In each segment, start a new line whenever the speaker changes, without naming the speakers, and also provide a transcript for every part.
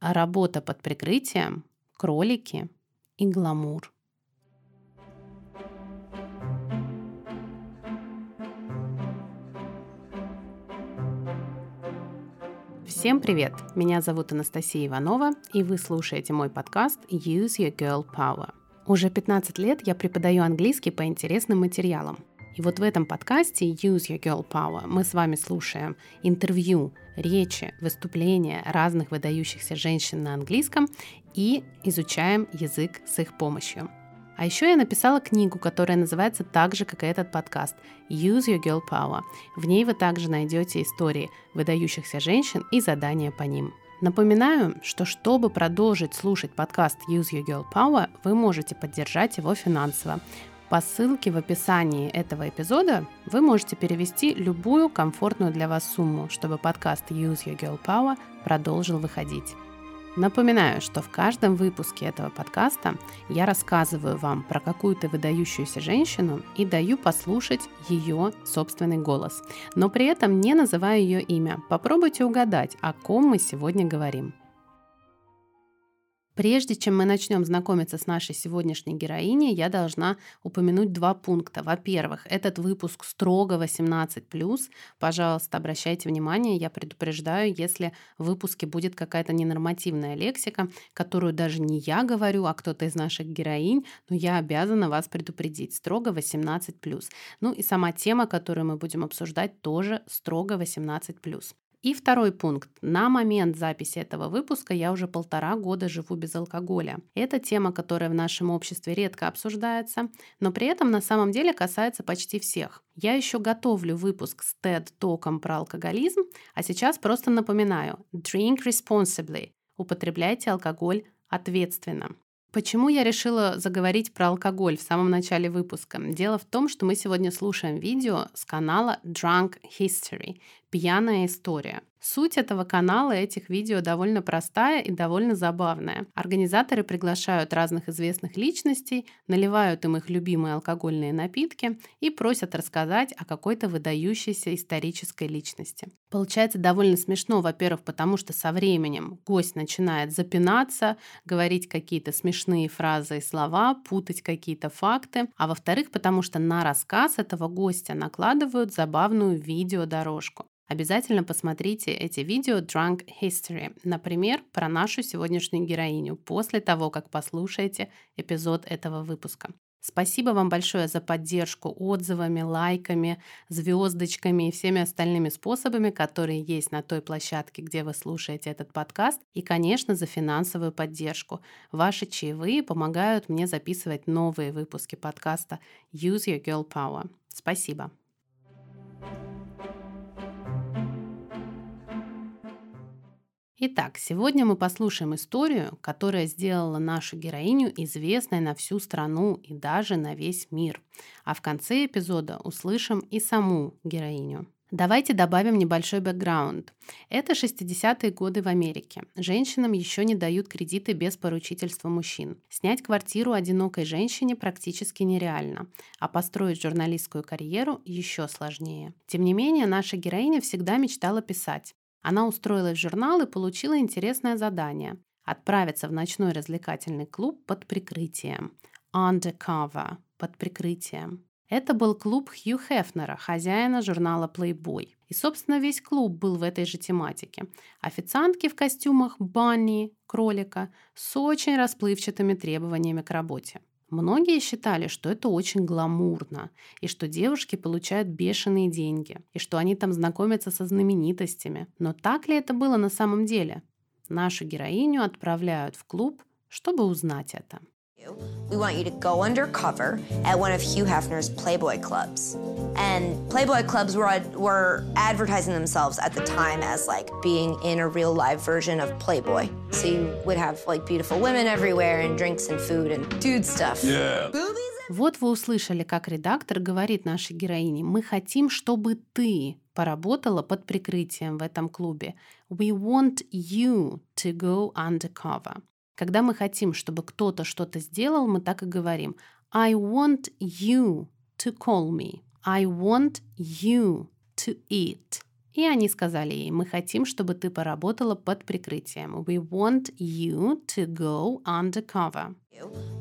Работа под прикрытием, кролики и гламур. Всем привет! Меня зовут Анастасия Иванова, и вы слушаете мой подкаст Use Your Girl Power. Уже 15 лет я преподаю английский по интересным материалам. И вот в этом подкасте Use Your Girl Power мы с вами слушаем интервью, речи, выступления разных выдающихся женщин на английском и изучаем язык с их помощью. А еще я написала книгу, которая называется так же, как и этот подкаст «Use Your Girl Power». В ней вы также найдете истории выдающихся женщин и задания по ним. Напоминаю, что чтобы продолжить слушать подкаст Use Your Girl Power, вы можете поддержать его финансово. По ссылке в описании этого эпизода вы можете перевести любую комфортную для вас сумму, чтобы подкаст Use Your Girl Power продолжил выходить. Напоминаю, что в каждом выпуске этого подкаста я рассказываю вам про какую-то выдающуюся женщину и даю послушать ее собственный голос, но при этом не называю ее имя. Попробуйте угадать, о ком мы сегодня говорим. Прежде чем мы начнем знакомиться с нашей сегодняшней героиней, я должна упомянуть два пункта. Во-первых, этот выпуск строго 18+. Пожалуйста, обращайте внимание, я предупреждаю, если в выпуске будет какая-то ненормативная лексика, которую даже не я говорю, а кто-то из наших героинь, но я обязана вас предупредить. Строго 18+. Ну и сама тема, которую мы будем обсуждать, тоже строго 18+. И второй пункт. На момент записи этого выпуска я уже полтора года живу без алкоголя. Это тема, которая в нашем обществе редко обсуждается, но при этом на самом деле касается почти всех. Я еще готовлю выпуск с TED-током про алкоголизм, а сейчас просто напоминаю. Drink responsibly. Употребляйте алкоголь ответственно. Почему я решила заговорить про алкоголь в самом начале выпуска? Дело в том, что мы сегодня слушаем видео с канала Drunk History «Пьяная история». Суть этого канала и этих видео довольно простая и довольно забавная. Организаторы приглашают разных известных личностей, наливают им их любимые алкогольные напитки и просят рассказать о какой-то выдающейся исторической личности. Получается довольно смешно, во-первых, потому что со временем гость начинает запинаться, говорить какие-то смешные фразы и слова, путать какие-то факты, а во-вторых, потому что на рассказ этого гостя накладывают забавную видеодорожку. Обязательно посмотрите эти видео Drunk History, например, про нашу сегодняшнюю героиню, после того, как послушаете эпизод этого выпуска. Спасибо вам большое за поддержку отзывами, лайками, звездочками и всеми остальными способами, которые есть на той площадке, где вы слушаете этот подкаст. И, конечно, за финансовую поддержку. Ваши чаевые помогают мне записывать новые выпуски подкаста Use Your Girl Power. Спасибо. Итак, сегодня мы послушаем историю, которая сделала нашу героиню известной на всю страну и даже на весь мир. А в конце эпизода услышим и саму героиню. Давайте добавим небольшой бэкграунд. Это 60-е годы в Америке. Женщинам еще не дают кредиты без поручительства мужчин. Снять квартиру одинокой женщине практически нереально, а построить журналистскую карьеру еще сложнее. Тем не менее, наша героиня всегда мечтала писать. Она устроилась в журнал и получила интересное задание – отправиться в ночной развлекательный клуб под прикрытием. Undercover – под прикрытием. Это был клуб Хью Хефнера, хозяина журнала Playboy. И, собственно, весь клуб был в этой же тематике. Официантки в костюмах Банни, кролика, с очень расплывчатыми требованиями к работе. Многие считали, что это очень гламурно, и что девушки получают бешеные деньги, и что они там знакомятся со знаменитостями. Но так ли это было на самом деле? Нашу героиню отправляют в клуб, чтобы узнать это.
We want you to go undercover at one of Hugh Hefner's Playboy clubs. And Playboy clubs were, were advertising themselves at the time as like being in a real live version of Playboy. So you would have like beautiful women everywhere and drinks and food and dude stuff. Yeah.
Вот вы услышали, как редактор говорит нашей героине, мы хотим, чтобы ты поработала под прикрытием в этом клубе. We want you to go undercover. Когда мы хотим, чтобы кто-то что-то сделал, мы так и говорим. I want you to call me. I want you to eat. И они сказали ей, мы хотим, чтобы ты поработала под прикрытием. We want you to go undercover.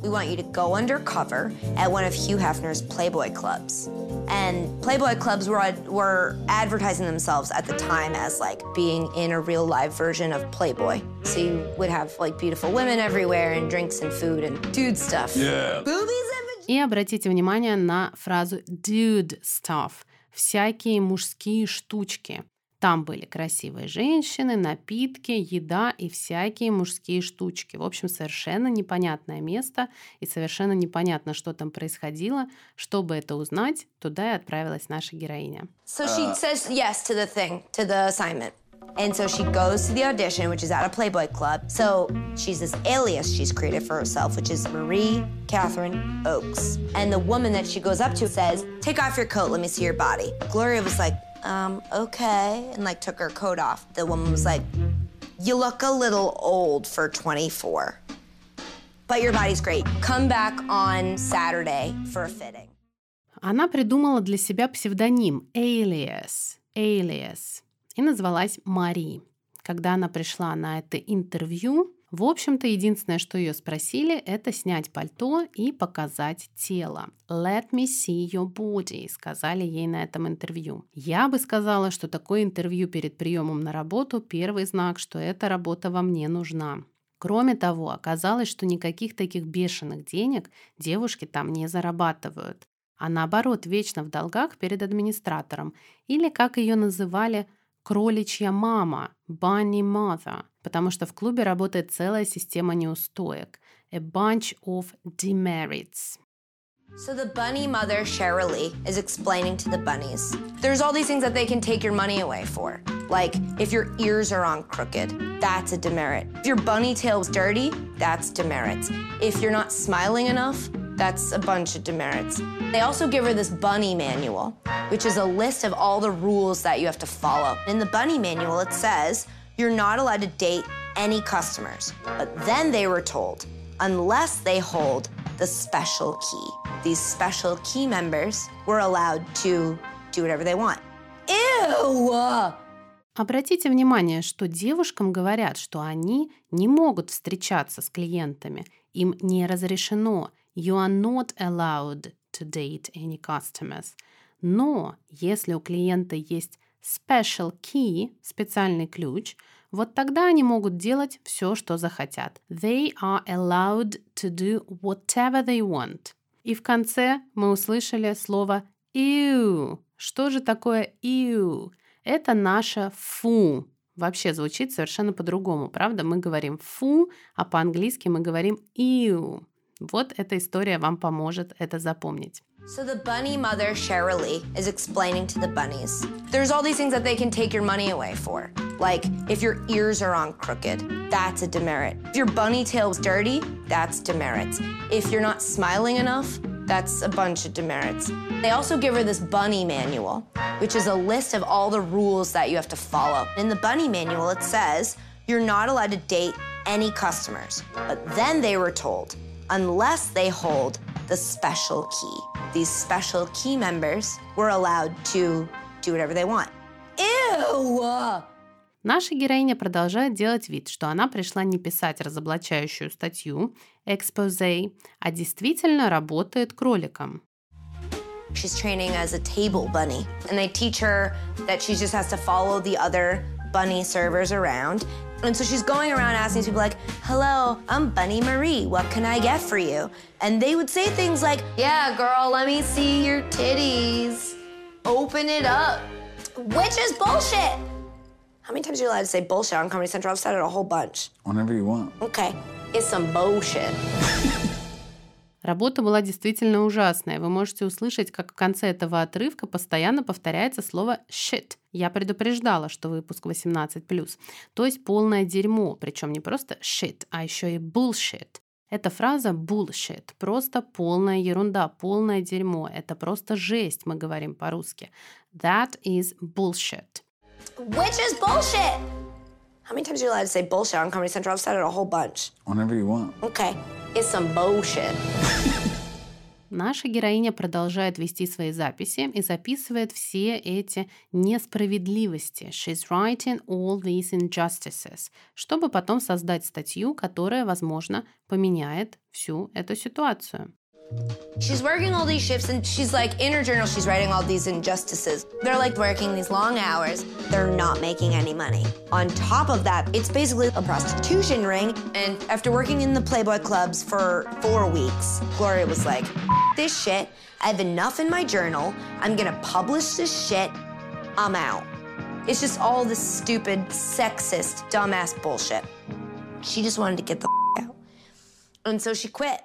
We want you to go undercover at one of Hugh Hefner's Playboy clubs. And Playboy clubs were, were advertising themselves at the time as like being in a real live version of Playboy. So you would have like beautiful women everywhere and drinks and food and dude stuff.
Yeah.
Boobies and
И обратите внимание на фразу dude stuff – всякие мужские штучки. Там были красивые женщины, напитки, еда и всякие мужские штучки. В общем, совершенно непонятное место и совершенно непонятно, что там происходило. Чтобы это узнать, туда и отправилась наша героиня.
So she says yes to the thing, to the assignment. And so she goes to the audition, which is at a Playboy club. So she's this alias she's created for herself, which is Marie Catherine Oakes. And the woman that she goes up to says, Take off your coat, let me see your body. Gloria was like, Um, okay. And like took her coat off. The woman was like, You look a little old for 24. But your body's great. Come back on Saturday for a fitting.
Она придумала для себя псевдоним Alias, Alias И назвалась Мари. Когда она пришла на это интервью, в общем-то, единственное, что ее спросили, это снять пальто и показать тело. Let me see your body, сказали ей на этом интервью. Я бы сказала, что такое интервью перед приемом на работу – первый знак, что эта работа вам не нужна. Кроме того, оказалось, что никаких таких бешеных денег девушки там не зарабатывают, а наоборот вечно в долгах перед администратором, или, как ее называли, кроличья мама, bunny mother, потому что в клубе работает целая система неустоек, a bunch of demerits.
So the bunny mother, Cheryl is explaining to the bunnies. There's all these things that they can take your money away for. Like if your ears are on crooked, that's a demerit. If your bunny tail's dirty, that's demerits. If you're not smiling enough, that's a bunch of demerits. They also give her this bunny manual, which is a list of all the rules that you have to follow. In the bunny manual, it says you're not allowed to date any customers. But then they were told, unless they hold the special key. These special key members were allowed to do whatever they want. Ew!
Обратите внимание, что девушкам говорят, что они не могут встречаться с клиентами. Им не разрешено. You are not allowed to date any customers. Но если у клиента есть special key, специальный ключ, вот тогда они могут делать все, что захотят. They are allowed to do whatever they want. И в конце мы услышали слово ew. Что же такое ew? Это наше фу. Вообще звучит совершенно по-другому, правда? Мы говорим фу, а по-английски мы говорим ew. Вот эта история вам поможет это запомнить.
So the bunny mother, Cheryl is explaining to the bunnies. There's all these things that they can take your money away for. Like if your ears are on crooked, that's a demerit. If your bunny tail's dirty, that's demerits. If you're not smiling enough, that's a bunch of demerits. They also give her this bunny manual, which is a list of all the rules that you have to follow. In the bunny manual, it says you're not allowed to date any customers. But then they were told, unless they hold the special key. These special key members were allowed to do whatever they want. Ew!
Наша героиня продолжает делать вид, что она пришла не писать разоблачающую статью, экспозе, а действительно работает кроликом.
She's training as a table bunny, and they teach her that she just has to follow the other bunny servers around. and so she's going around asking people like, "Hello, I'm Bunny Marie. What can I get for you?" And they would say things like, "Yeah, girl, let me see your titties. Open it up." Which is bullshit. How many times are you allowed to say bullshit on Comedy Central? I've said it a whole bunch.
Whenever you want.
Okay, it's some bullshit.
Работа была действительно ужасная. Вы можете услышать, как в конце этого отрывка постоянно повторяется слово shit. Я предупреждала, что выпуск 18+. То есть полное дерьмо. Причем не просто shit, а еще и bullshit. Эта фраза bullshit, просто полная ерунда, полное дерьмо. Это просто жесть, мы говорим по-русски. That is bullshit.
Which is bullshit. How many times are you allowed to say bullshit on Comedy Central? I've said it a whole bunch.
Whenever you want.
Okay, it's some bullshit.
наша героиня продолжает вести свои записи и записывает все эти несправедливости. She's writing all these injustices, чтобы потом создать статью, которая, возможно, поменяет всю эту ситуацию.
She's working all these shifts and she's like, in her journal, she's writing all these injustices. They're like working these long hours. They're not making any money. On top of that, it's basically a prostitution ring. And after working in the Playboy clubs for four weeks, Gloria was like, this shit. I have enough in my journal. I'm gonna publish this shit. I'm out. It's just all this stupid, sexist, dumbass bullshit. She just wanted to get the out. And so she quit.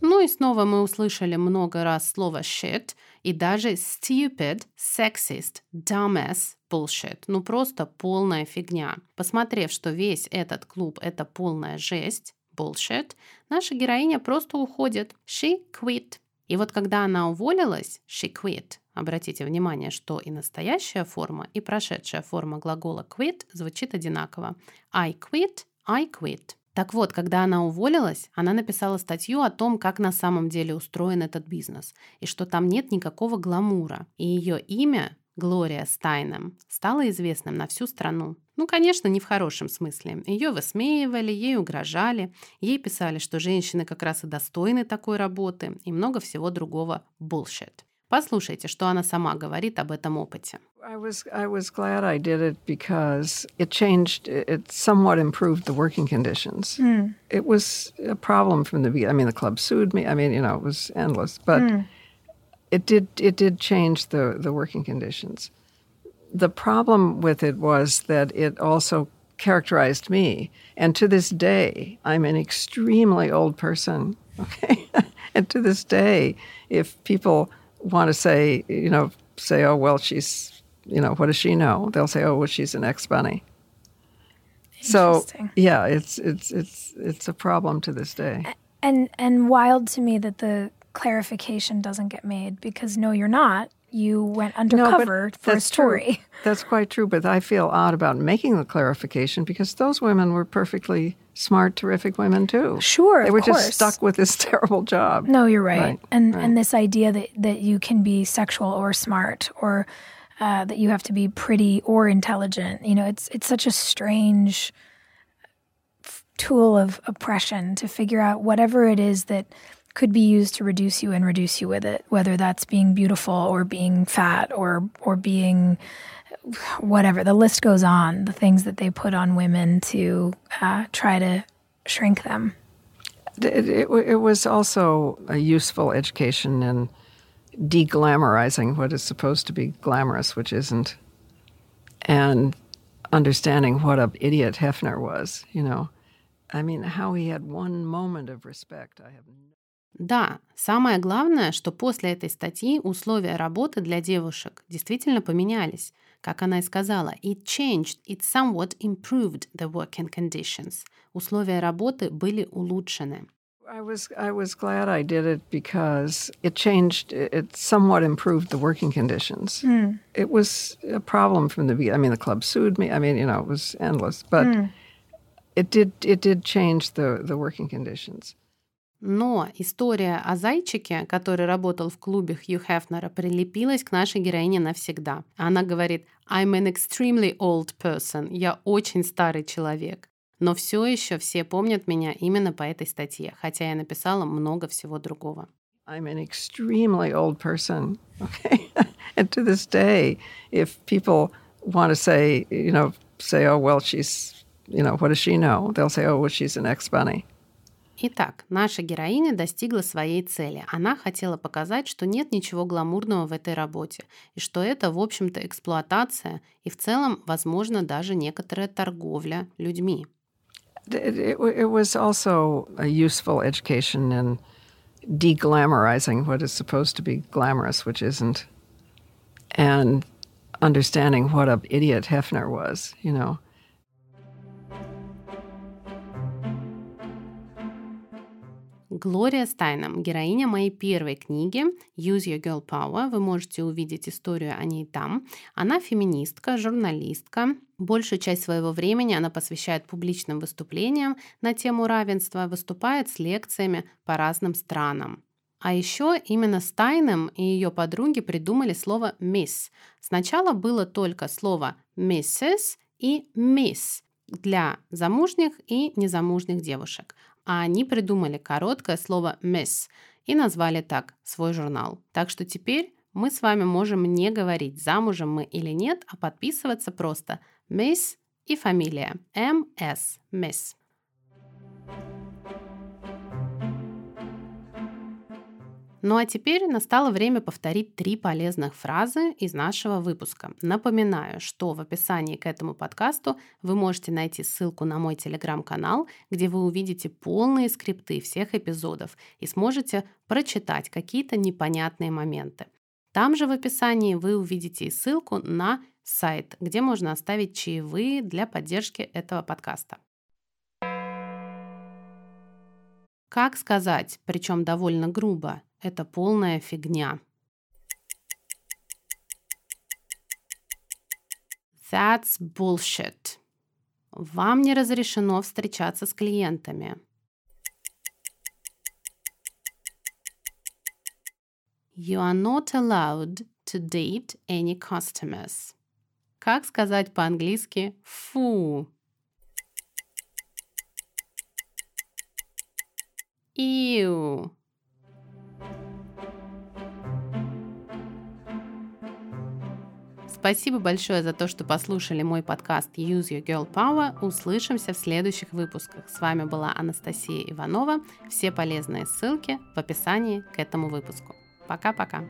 Ну и снова мы услышали много раз слово shit и даже stupid, sexist, dumbass, bullshit. Ну просто полная фигня. Посмотрев, что весь этот клуб — это полная жесть, bullshit, наша героиня просто уходит. She quit. И вот когда она уволилась, she quit, обратите внимание, что и настоящая форма, и прошедшая форма глагола quit звучит одинаково. I quit, I quit. Так вот, когда она уволилась, она написала статью о том, как на самом деле устроен этот бизнес, и что там нет никакого гламура. И ее имя, Глория Стайном, стало известным на всю страну. Ну, конечно, не в хорошем смысле. Ее высмеивали, ей угрожали, ей писали, что женщины как раз и достойны такой работы, и много всего другого bullshit. Послушайте, что она сама говорит об этом опыте.
I was I was glad I did it because it changed. It somewhat improved the working conditions. Mm. It was a problem from the beginning. I mean, the club sued me. I mean, you know, it was endless, but mm. it did it did change the the working conditions. The problem with it was that it also characterized me, and to this day, I'm an extremely old person. Okay, and to this day, if people want to say, you know, say, oh, well, she's, you know, what does she know? They'll say, oh, well, she's an ex bunny. So yeah, it's it's it's it's a problem to this day.
And and wild to me that the clarification doesn't get made because no, you're not. You went undercover
no,
for a story.
True. That's quite true, but I feel odd about making the clarification because those women were perfectly smart, terrific women too.
Sure,
they were just stuck with this terrible job.
No, you're right,
right.
and
right.
and this idea that that you can be sexual or smart or uh, that you have to be pretty or intelligent. You know, it's it's such a strange tool of oppression to figure out whatever it is that could be used to reduce you and reduce you with it, whether that's being beautiful or being fat or or being whatever. The list goes on. The things that they put on women to uh, try to shrink them.
It, it, it, was also a useful education in deglamorizing what is supposed to be glamorous, which isn't, and understanding what an idiot Hefner was. You know, I mean, how he had one moment of respect. I have.
Да, самое главное, что после этой статьи условия работы для девушек действительно поменялись. Как она и сказала, it changed, it somewhat improved the working conditions. Условия работы были улучшены.
I was I was glad I did it because it changed. It somewhat improved the working conditions. Mm. It was a problem from the beginning. I mean, the club sued me. I mean, you know, it was endless, but mm. it did it did change the the working conditions.
Но история о зайчике, который работал в клубе Хью Хефнера, прилепилась к нашей героине навсегда. Она говорит «I'm an extremely old person». «Я очень старый человек». Но все еще все помнят меня именно по этой статье, хотя я написала много всего другого.
I'm an extremely old person. Okay. and to this day, if people want to say, you know, say, oh, well, she's, you know, what does she know? They'll say, oh, well, she's an ex bunny.
Итак, наша героиня достигла своей цели. Она хотела показать, что нет ничего гламурного в этой работе, и что это, в общем-то, эксплуатация и в целом, возможно, даже некоторая торговля людьми.
It, was also a useful education in deglamorizing what is supposed to be glamorous, which isn't, and understanding what an idiot Hefner was, you know.
Глория Стайном, героиня моей первой книги «Use Your Girl Power». Вы можете увидеть историю о ней там. Она феминистка, журналистка. Большую часть своего времени она посвящает публичным выступлениям на тему равенства, выступает с лекциями по разным странам. А еще именно Стайнем и ее подруги придумали слово «miss». Сначала было только слово «mrs» и «miss» для замужних и незамужних девушек. А они придумали короткое слово «miss» и назвали так свой журнал. Так что теперь мы с вами можем не говорить, замужем мы или нет, а подписываться просто «miss» и фамилия «ms» – «miss». Ну а теперь настало время повторить три полезных фразы из нашего выпуска. Напоминаю, что в описании к этому подкасту вы можете найти ссылку на мой телеграм-канал, где вы увидите полные скрипты всех эпизодов и сможете прочитать какие-то непонятные моменты. Там же в описании вы увидите и ссылку на сайт, где можно оставить чаевые для поддержки этого подкаста. Как сказать, причем довольно грубо, это полная фигня. That's bullshit. Вам не разрешено встречаться с клиентами. You are not allowed to date any customers. Как сказать по-английски «фу»? Ew. Спасибо большое за то, что послушали мой подкаст Use Your Girl Power. Услышимся в следующих выпусках. С вами была Анастасия Иванова. Все полезные ссылки в описании к этому выпуску. Пока-пока.